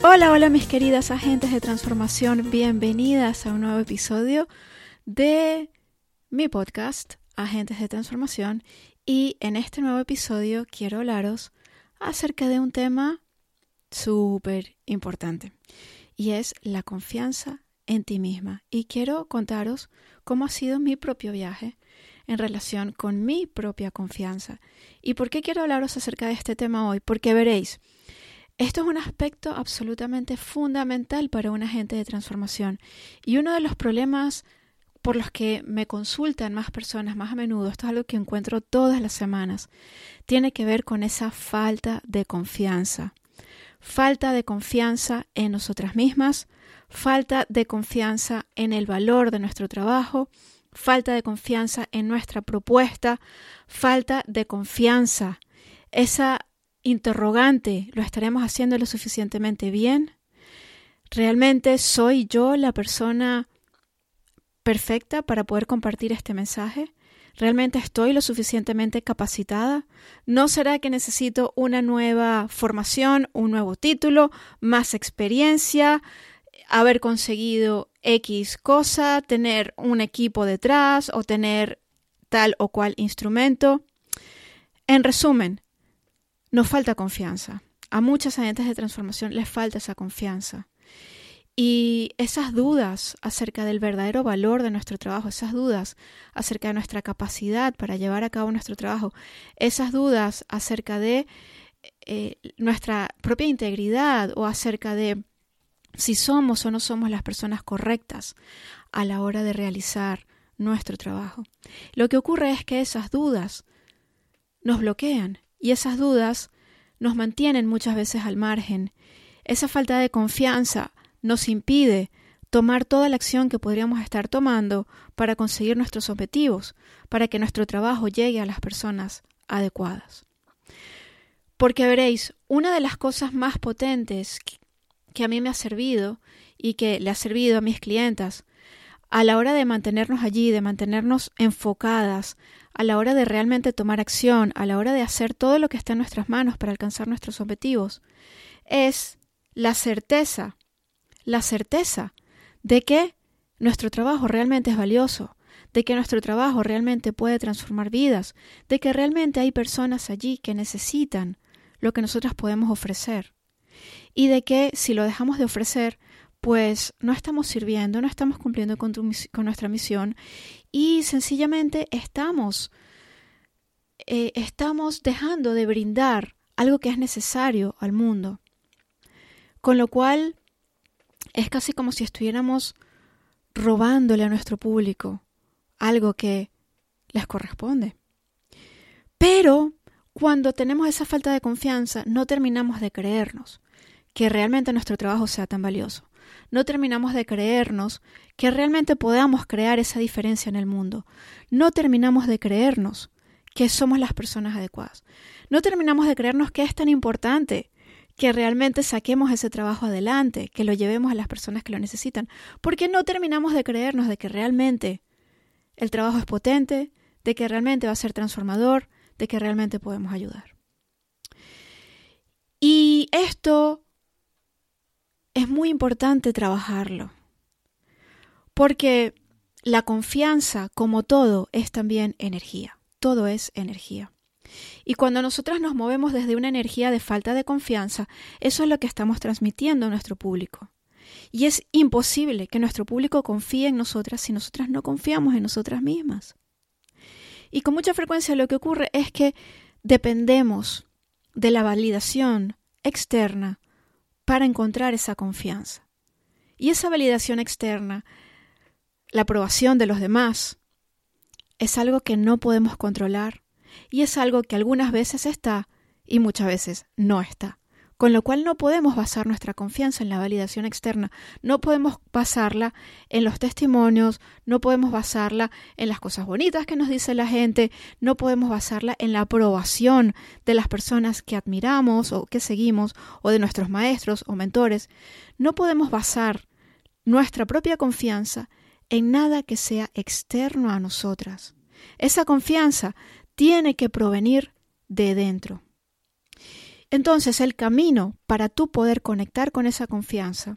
Hola, hola mis queridas agentes de transformación, bienvenidas a un nuevo episodio de mi podcast Agentes de Transformación y en este nuevo episodio quiero hablaros acerca de un tema súper importante y es la confianza en ti misma y quiero contaros cómo ha sido mi propio viaje en relación con mi propia confianza. ¿Y por qué quiero hablaros acerca de este tema hoy? Porque veréis, esto es un aspecto absolutamente fundamental para un agente de transformación y uno de los problemas por los que me consultan más personas más a menudo, esto es algo que encuentro todas las semanas, tiene que ver con esa falta de confianza. Falta de confianza en nosotras mismas, falta de confianza en el valor de nuestro trabajo, falta de confianza en nuestra propuesta, falta de confianza, esa interrogante, ¿lo estaremos haciendo lo suficientemente bien? ¿Realmente soy yo la persona perfecta para poder compartir este mensaje? ¿Realmente estoy lo suficientemente capacitada? ¿No será que necesito una nueva formación, un nuevo título, más experiencia, haber conseguido X cosa, tener un equipo detrás o tener tal o cual instrumento? En resumen, nos falta confianza. A muchas agentes de transformación les falta esa confianza. Y esas dudas acerca del verdadero valor de nuestro trabajo, esas dudas acerca de nuestra capacidad para llevar a cabo nuestro trabajo, esas dudas acerca de eh, nuestra propia integridad o acerca de si somos o no somos las personas correctas a la hora de realizar nuestro trabajo. Lo que ocurre es que esas dudas nos bloquean y esas dudas nos mantienen muchas veces al margen. Esa falta de confianza nos impide tomar toda la acción que podríamos estar tomando para conseguir nuestros objetivos, para que nuestro trabajo llegue a las personas adecuadas. Porque veréis, una de las cosas más potentes que a mí me ha servido y que le ha servido a mis clientas a la hora de mantenernos allí, de mantenernos enfocadas, a la hora de realmente tomar acción, a la hora de hacer todo lo que está en nuestras manos para alcanzar nuestros objetivos, es la certeza, la certeza de que nuestro trabajo realmente es valioso, de que nuestro trabajo realmente puede transformar vidas, de que realmente hay personas allí que necesitan lo que nosotras podemos ofrecer. Y de que si lo dejamos de ofrecer, pues no estamos sirviendo, no estamos cumpliendo con, nuestra misión y sencillamente estamos, eh, estamos dejando de brindar algo que es necesario al mundo. Con lo cual es casi como si estuviéramos robándole a nuestro público algo que les corresponde. Pero cuando tenemos esa falta de confianza, no terminamos de creernos que realmente nuestro trabajo sea tan valioso no terminamos de creernos que realmente podamos crear esa diferencia en el mundo. No terminamos de creernos que somos las personas adecuadas. No terminamos de creernos que es tan importante que realmente saquemos ese trabajo adelante, que lo llevemos a las personas que lo necesitan, porque no terminamos de creernos de que realmente el trabajo es potente, de que realmente va a ser transformador, de que realmente podemos ayudar. Y esto es muy importante trabajarlo. Porque la confianza, como todo, es también energía. Todo es energía. Y cuando nosotras nos movemos desde una energía de falta de confianza, eso es lo que estamos transmitiendo a nuestro público. Y es imposible que nuestro público confíe en nosotras si nosotras no confiamos en nosotras mismas. Y con mucha frecuencia lo que ocurre es que dependemos de la validación externa para encontrar esa confianza. Y esa validación externa, la aprobación de los demás, es algo que no podemos controlar y es algo que algunas veces está y muchas veces no está. Con lo cual no podemos basar nuestra confianza en la validación externa, no podemos basarla en los testimonios, no podemos basarla en las cosas bonitas que nos dice la gente, no podemos basarla en la aprobación de las personas que admiramos o que seguimos o de nuestros maestros o mentores, no podemos basar nuestra propia confianza en nada que sea externo a nosotras. Esa confianza tiene que provenir de dentro. Entonces el camino para tú poder conectar con esa confianza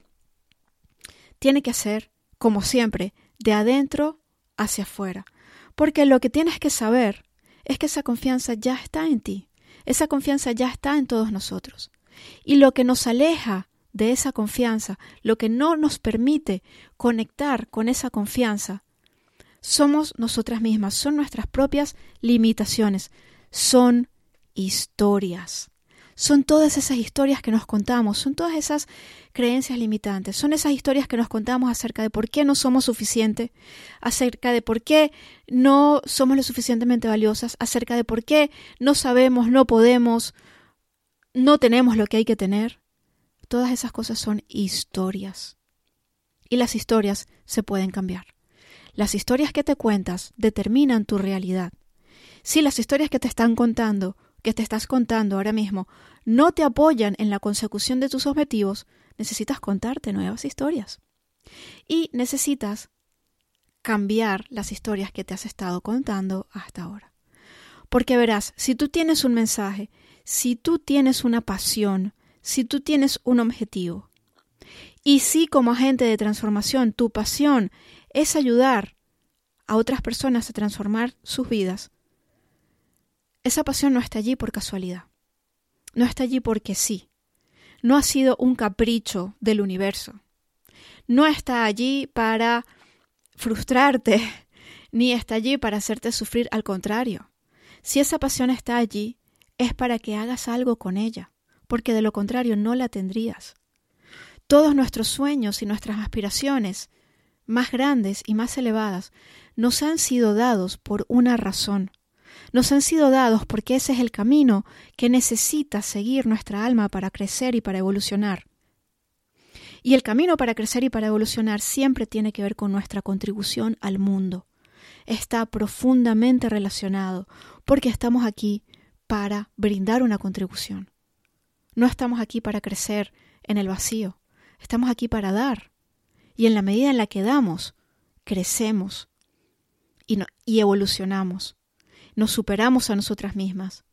tiene que ser, como siempre, de adentro hacia afuera. Porque lo que tienes que saber es que esa confianza ya está en ti. Esa confianza ya está en todos nosotros. Y lo que nos aleja de esa confianza, lo que no nos permite conectar con esa confianza, somos nosotras mismas, son nuestras propias limitaciones, son historias. Son todas esas historias que nos contamos, son todas esas creencias limitantes, son esas historias que nos contamos acerca de por qué no somos suficientes, acerca de por qué no somos lo suficientemente valiosas, acerca de por qué no sabemos, no podemos, no tenemos lo que hay que tener. Todas esas cosas son historias. Y las historias se pueden cambiar. Las historias que te cuentas determinan tu realidad. Si las historias que te están contando, que te estás contando ahora mismo, no te apoyan en la consecución de tus objetivos, necesitas contarte nuevas historias. Y necesitas cambiar las historias que te has estado contando hasta ahora. Porque verás, si tú tienes un mensaje, si tú tienes una pasión, si tú tienes un objetivo, y si como agente de transformación tu pasión es ayudar a otras personas a transformar sus vidas, esa pasión no está allí por casualidad. No está allí porque sí. No ha sido un capricho del universo. No está allí para frustrarte, ni está allí para hacerte sufrir. Al contrario, si esa pasión está allí, es para que hagas algo con ella, porque de lo contrario no la tendrías. Todos nuestros sueños y nuestras aspiraciones más grandes y más elevadas nos han sido dados por una razón, nos han sido dados porque ese es el camino que necesita seguir nuestra alma para crecer y para evolucionar. Y el camino para crecer y para evolucionar siempre tiene que ver con nuestra contribución al mundo. Está profundamente relacionado porque estamos aquí para brindar una contribución. No estamos aquí para crecer en el vacío, estamos aquí para dar. Y en la medida en la que damos, crecemos y, y evolucionamos nos superamos a nosotras mismas.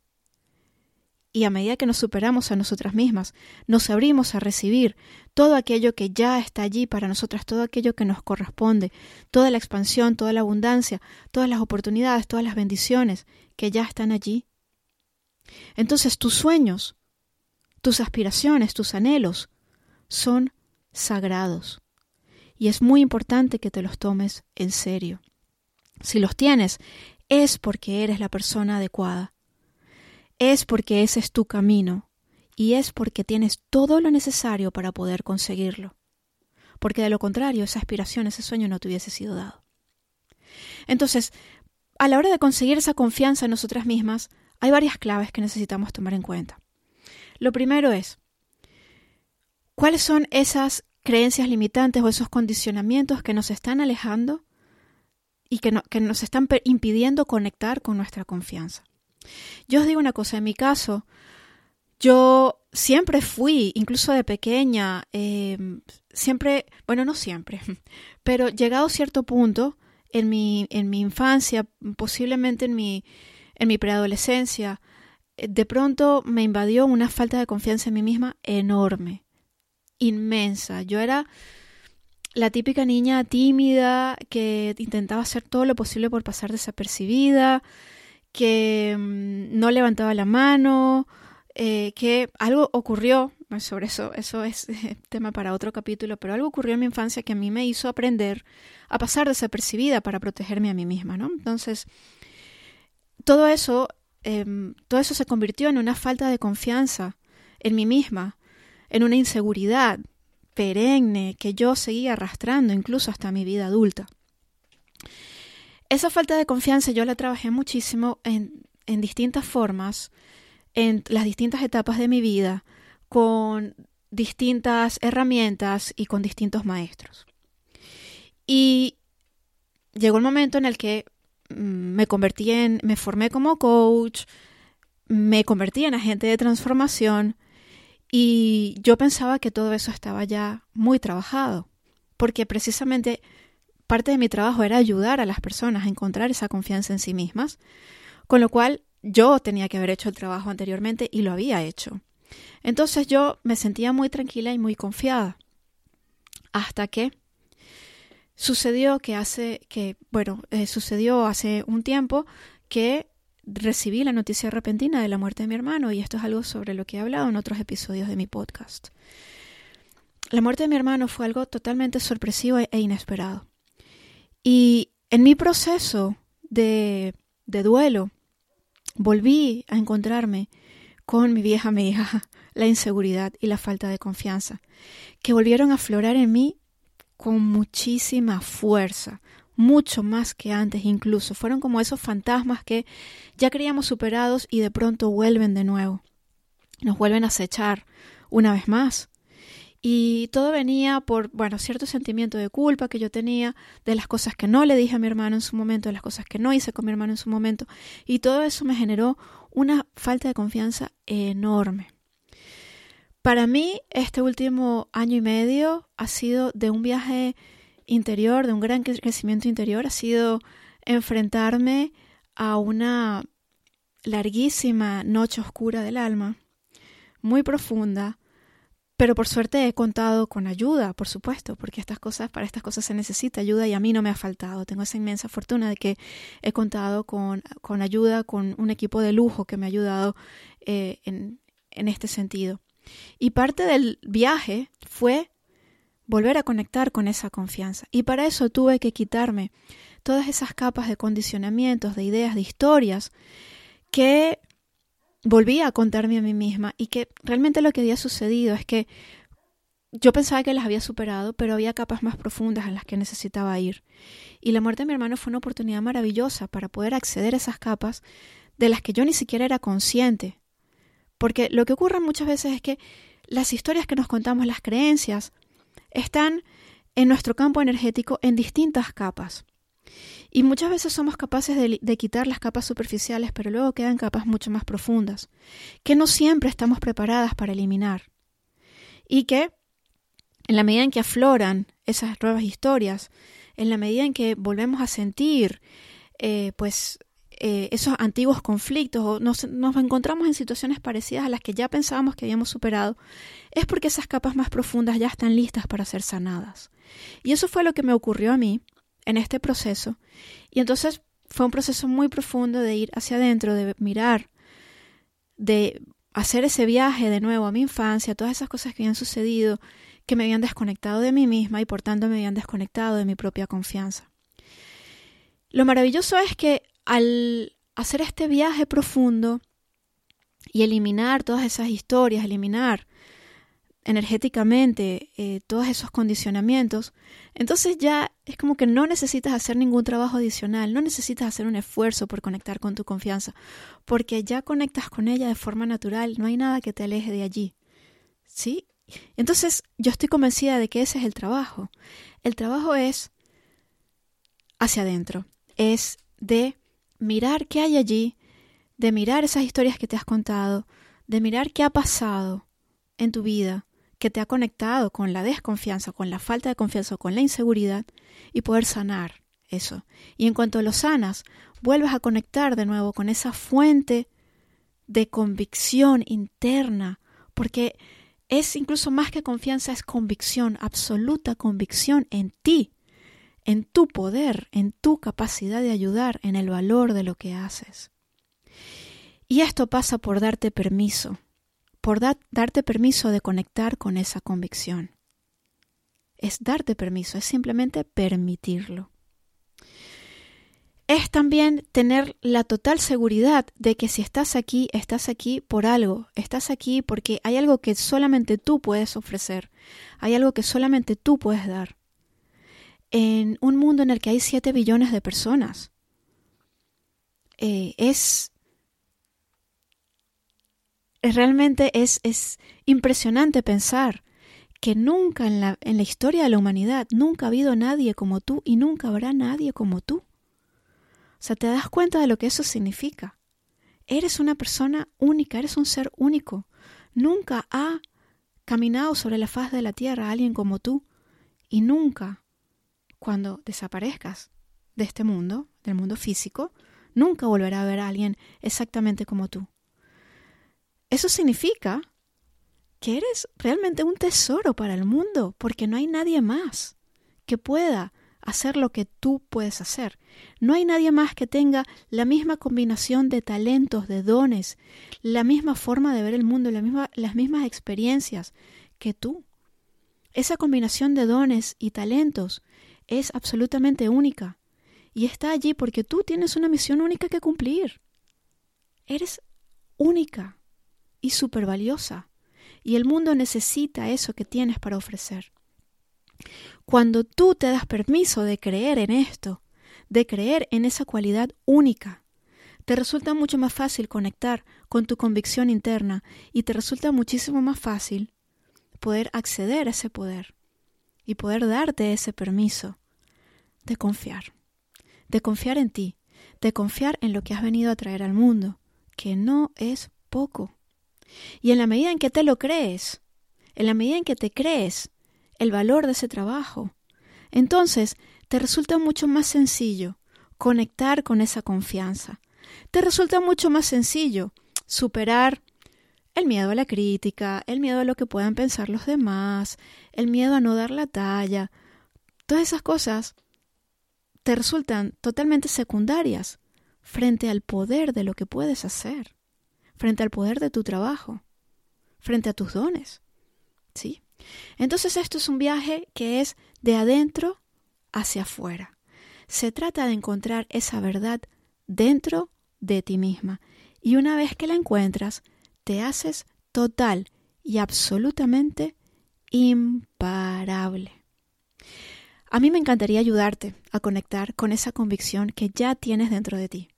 Y a medida que nos superamos a nosotras mismas, nos abrimos a recibir todo aquello que ya está allí para nosotras, todo aquello que nos corresponde, toda la expansión, toda la abundancia, todas las oportunidades, todas las bendiciones que ya están allí. Entonces tus sueños, tus aspiraciones, tus anhelos son sagrados. Y es muy importante que te los tomes en serio. Si los tienes es porque eres la persona adecuada. Es porque ese es tu camino y es porque tienes todo lo necesario para poder conseguirlo. Porque de lo contrario, esa aspiración, ese sueño no te hubiese sido dado. Entonces, a la hora de conseguir esa confianza en nosotras mismas, hay varias claves que necesitamos tomar en cuenta. Lo primero es, ¿cuáles son esas creencias limitantes o esos condicionamientos que nos están alejando y que, que nos están impidiendo conectar con nuestra confianza. Yo os digo una cosa, en mi caso, yo siempre fui, incluso de pequeña, em, siempre, bueno, no siempre, pero llegado a cierto punto en mi, en mi infancia, posiblemente en mi, en mi preadolescencia, eh, de pronto me invadió una falta de confianza en mí misma enorme, inmensa. Yo era la típica niña tímida que intentaba hacer todo lo posible por pasar desapercibida, que mm, no levantaba la mano, eh, que algo ocurrió, sobre eso, eso es tema para otro capítulo, pero algo ocurrió en mi infancia que a mí me hizo aprender a pasar desapercibida para protegerme a mí misma, ¿no? Entonces, todo eso, em, todo eso se convirtió en una falta de confianza en mí misma, en una inseguridad, perenne que yo seguía arrastrando incluso hasta mi vida adulta. Esa falta de confianza yo la trabajé muchísimo en, en distintas formas, en las distintas etapas de mi vida, con distintas herramientas y con distintos maestros. Y llegó el momento en el que mm, me convertí en, me formé como coach, me convertí en agente de transformación y yo pensaba que todo eso estaba ya muy trabajado, porque precisamente parte de mi trabajo era ayudar a las personas a encontrar esa confianza en sí mismas, con lo cual yo tenía que haber hecho el trabajo anteriormente y lo había hecho. Entonces yo me sentía muy tranquila y muy confiada. Hasta que sucedió que hace que, bueno, eh, sucedió hace un tiempo que recibí la noticia repentina de la muerte de mi hermano y esto es algo sobre lo que he hablado en otros episodios de mi podcast. La muerte de mi hermano fue algo totalmente sorpresivo e inesperado. Y en mi proceso de, de duelo, volví a encontrarme con mi vieja amiga, la inseguridad y la falta de confianza, que volvieron a aflorar en mí con muchísima fuerza, mucho más que antes incluso. Fueron como esos fantasmas que ya creíamos superados y de pronto vuelven de nuevo. Nos vuelven a acechar una vez más. Y todo venía por, bueno, cierto sentimiento de culpa que yo tenía de las cosas que no le dije a mi hermano en su momento, de las cosas que no hice con mi hermano en su momento. Y todo eso me generó una falta de confianza enorme. Para mí, este último año y medio ha sido de un viaje interior, de un gran crecimiento interior, ha sido enfrentarme a una larguísima noche oscura del alma, muy profunda, pero por suerte he contado con ayuda, por supuesto, porque estas cosas, para estas cosas se necesita ayuda y a mí no me ha faltado. Tengo esa inmensa fortuna de que he contado con, con ayuda, con un equipo de lujo que me ha ayudado eh, en, en este sentido. Y parte del viaje fue volver a conectar con esa confianza. Y para eso tuve que quitarme todas esas capas de condicionamientos, de ideas, de historias que volví a contarme a mí misma y que realmente lo que había sucedido es que yo pensaba que las había superado, pero había capas más profundas a las que necesitaba ir. Y la muerte de mi hermano fue una oportunidad maravillosa para poder acceder a esas capas de las que yo ni siquiera era consciente. Porque lo que ocurre muchas veces es que las historias que nos contamos, las creencias, están en nuestro campo energético en distintas capas. Y muchas veces somos capaces de, quitar las capas superficiales, pero luego quedan capas mucho más profundas, que no siempre estamos preparadas para eliminar. Y que, en la medida en que afloran esas nuevas historias, en la medida en que volvemos a sentir, eh, pues, eh, esos antiguos conflictos o nos, nos, encontramos en situaciones parecidas a las que ya pensábamos que habíamos superado, es porque esas capas más profundas ya están listas para ser sanadas. Y eso fue lo que me ocurrió a mí en este proceso. Y entonces fue un proceso muy profundo de ir hacia adentro, de mirar, de hacer ese viaje de nuevo a mi infancia, todas esas cosas que habían sucedido, que me habían desconectado de mí misma y por tanto me habían desconectado de mi propia confianza. Lo maravilloso es que al hacer este viaje profundo y eliminar todas esas historias, eliminar energéticamente eh, todos esos condicionamientos, entonces ya es como que no necesitas hacer ningún trabajo adicional, no necesitas hacer un esfuerzo por conectar con tu confianza, porque ya conectas con ella de forma natural, no hay nada que te aleje de allí. ¿Sí? Entonces yo estoy convencida de que ese es el trabajo. El trabajo es hacia adentro, es de mirar qué hay allí, de mirar esas historias que te has contado, de mirar qué ha pasado en tu vida, que te ha conectado con la desconfianza, con la falta de confianza, con la inseguridad y poder sanar eso. Y en cuanto lo sanas, vuelves a conectar de nuevo con esa fuente de convicción interna, porque es incluso más que confianza, es convicción, absoluta convicción en ti, en tu poder, en tu capacidad de ayudar, en el valor de lo que haces. Y esto pasa por darte permiso por darte permiso de conectar con esa convicción. Es darte permiso, es simplemente permitirlo. Es también tener la total seguridad de que si estás aquí, estás aquí por algo, estás aquí porque hay algo que solamente tú puedes ofrecer, hay algo que solamente tú puedes dar. En un mundo en el que hay 7 billones de personas, eh, es realmente es, es impresionante pensar que nunca en la, en la historia de la humanidad, nunca ha habido nadie como tú y nunca habrá nadie como tú. O sea, te das cuenta de lo que eso significa. Eres una persona única, eres un ser único. Nunca ha caminado sobre la faz de la tierra alguien como tú y nunca, cuando desaparezcas de este mundo, del mundo físico, nunca volverá a ver a alguien exactamente como tú. Eso significa que eres realmente un tesoro para el mundo, porque no hay nadie más que pueda hacer lo que tú puedes hacer. No hay nadie más que tenga la misma combinación de talentos, de dones, la misma forma de ver el mundo, las mismas experiencias que tú. Esa combinación de dones y talentos es absolutamente única y está allí porque tú tienes una misión única que cumplir. Eres única y súper valiosa y el mundo necesita eso que tienes para ofrecer. Cuando tú te das permiso de creer en esto, de creer en esa cualidad única, te resulta mucho más fácil conectar con tu convicción interna y te resulta muchísimo más fácil poder acceder a ese poder y poder darte ese permiso de confiar, de confiar en ti, de confiar en lo que has venido a traer al mundo, que no es poco. Y en la medida en que te lo crees, en la medida en que te crees el valor de ese trabajo, entonces te resulta mucho más sencillo conectar con esa confianza. Te resulta mucho más sencillo superar el miedo a la crítica, el miedo a lo que puedan pensar los demás, el miedo a no dar la talla. Todas esas cosas te resultan totalmente secundarias frente al poder de lo que puedes hacer, frente al poder de tu trabajo, frente a tus dones. ¿Sí? Entonces esto es un viaje que es de adentro hacia afuera. Se trata de encontrar esa verdad dentro de ti misma. Y una vez que la encuentras, te haces total y absolutamente imparable. A mí me encantaría ayudarte a conectar con esa convicción que ya tienes dentro de ti.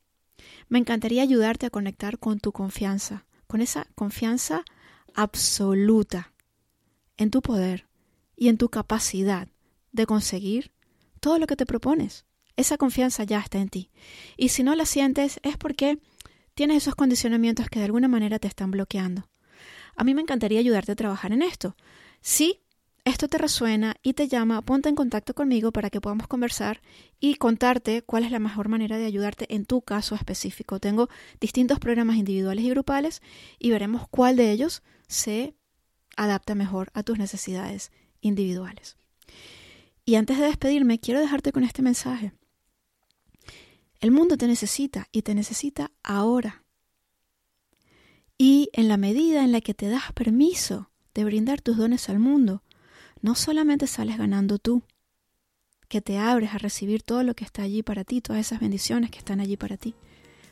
Me encantaría ayudarte a conectar con tu confianza, con esa confianza absoluta en tu poder y en tu capacidad de conseguir todo lo que te propones. Esa confianza ya está en ti. Y si no la sientes es porque tienes esos condicionamientos que de alguna manera te están bloqueando. A mí me encantaría ayudarte a trabajar en esto. Si esto te resuena y te llama, ponte en contacto conmigo para que podamos conversar y contarte cuál es la mejor manera de ayudarte en tu caso específico. Tengo distintos programas individuales y grupales y veremos cuál de ellos se adapta mejor a tus necesidades individuales. Y antes de despedirme, quiero dejarte con este mensaje. El mundo te necesita y te necesita ahora. Y en la medida en la que te das permiso de brindar tus dones al mundo, no solamente sales ganando tú, que te abres a recibir todo lo que está allí para ti, todas esas bendiciones que están allí para ti.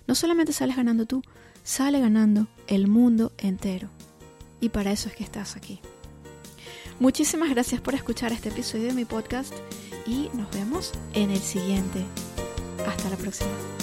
No solamente sales ganando tú, sale ganando el mundo entero y para eso es que estás aquí. Muchísimas gracias por escuchar este episodio de mi podcast y nos vemos en el siguiente. Hasta la próxima.